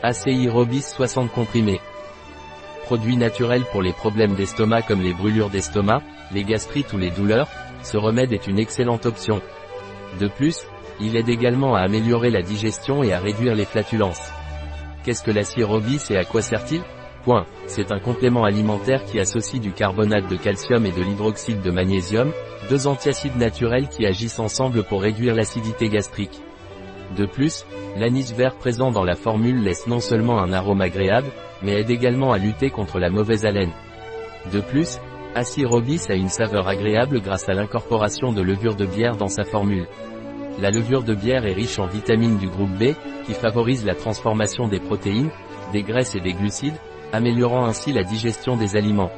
ACI Robis 60 comprimés. Produit naturel pour les problèmes d'estomac comme les brûlures d'estomac, les gastrites ou les douleurs, ce remède est une excellente option. De plus, il aide également à améliorer la digestion et à réduire les flatulences. Qu'est-ce que l'acide Robis et à quoi sert-il? Point. C'est un complément alimentaire qui associe du carbonate de calcium et de l'hydroxyde de magnésium, deux antiacides naturels qui agissent ensemble pour réduire l'acidité gastrique. De plus, l'anis vert présent dans la formule laisse non seulement un arôme agréable, mais aide également à lutter contre la mauvaise haleine. De plus, Robis a une saveur agréable grâce à l'incorporation de levure de bière dans sa formule. La levure de bière est riche en vitamines du groupe B, qui favorise la transformation des protéines, des graisses et des glucides, améliorant ainsi la digestion des aliments.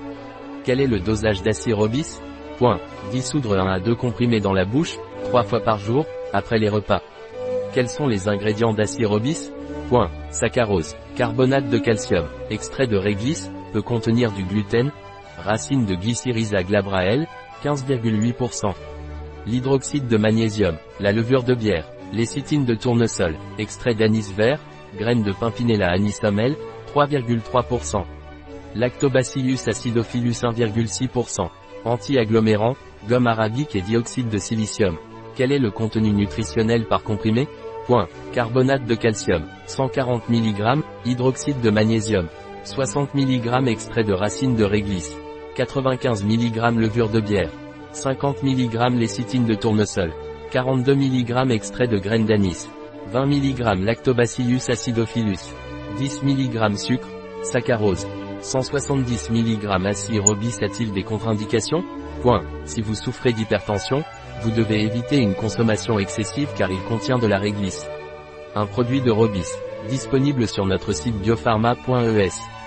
Quel est le dosage Robis? Point. Dissoudre 1 à 2 comprimés dans la bouche, 3 fois par jour, après les repas. Quels sont les ingrédients Robis Point. Saccharose, carbonate de calcium, extrait de réglisse, peut contenir du gluten, racine de Glycyrrhiza glabrae, 15,8%. L'hydroxyde de magnésium, la levure de bière, lécithine de tournesol, extrait d'anis vert, graines de Pimpinella anisomel, 3,3%. Lactobacillus acidophilus 1,6%. Anti-agglomérant, gomme arabique et dioxyde de silicium. Quel est le contenu nutritionnel par comprimé. Point. Carbonate de calcium, 140 mg, hydroxyde de magnésium, 60 mg extrait de racine de réglisse, 95 mg levure de bière, 50 mg lécithine de tournesol, 42 mg extrait de graines d'anis, 20 mg lactobacillus acidophilus, 10 mg sucre, saccharose, 170 mg acide a-t-il des contre-indications. Point. Si vous souffrez d'hypertension, vous devez éviter une consommation excessive car il contient de la réglisse. Un produit de Robis, disponible sur notre site biopharma.es.